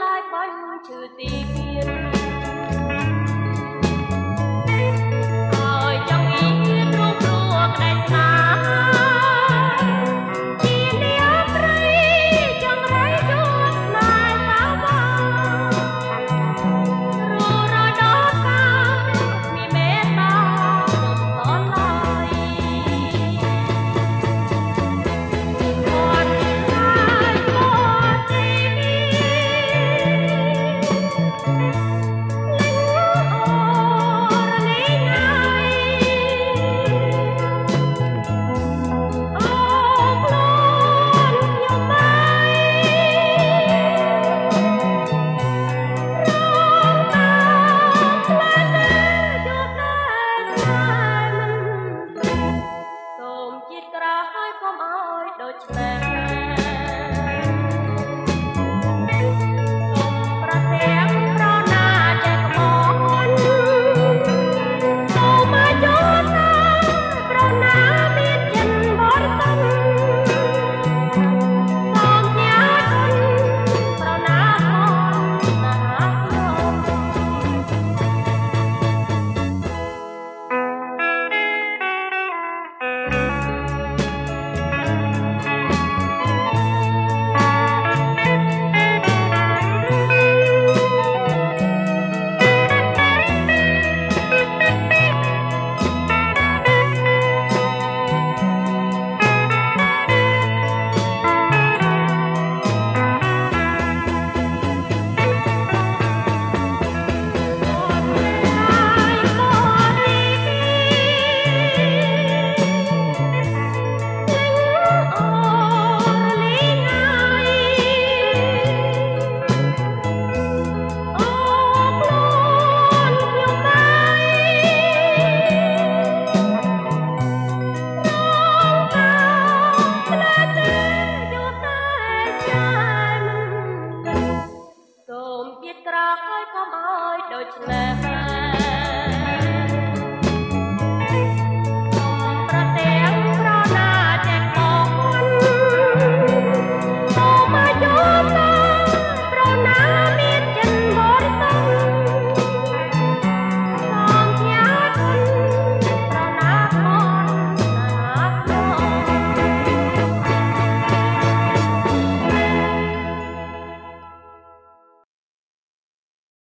lại quanh trừ tì kiên judgment. What's leva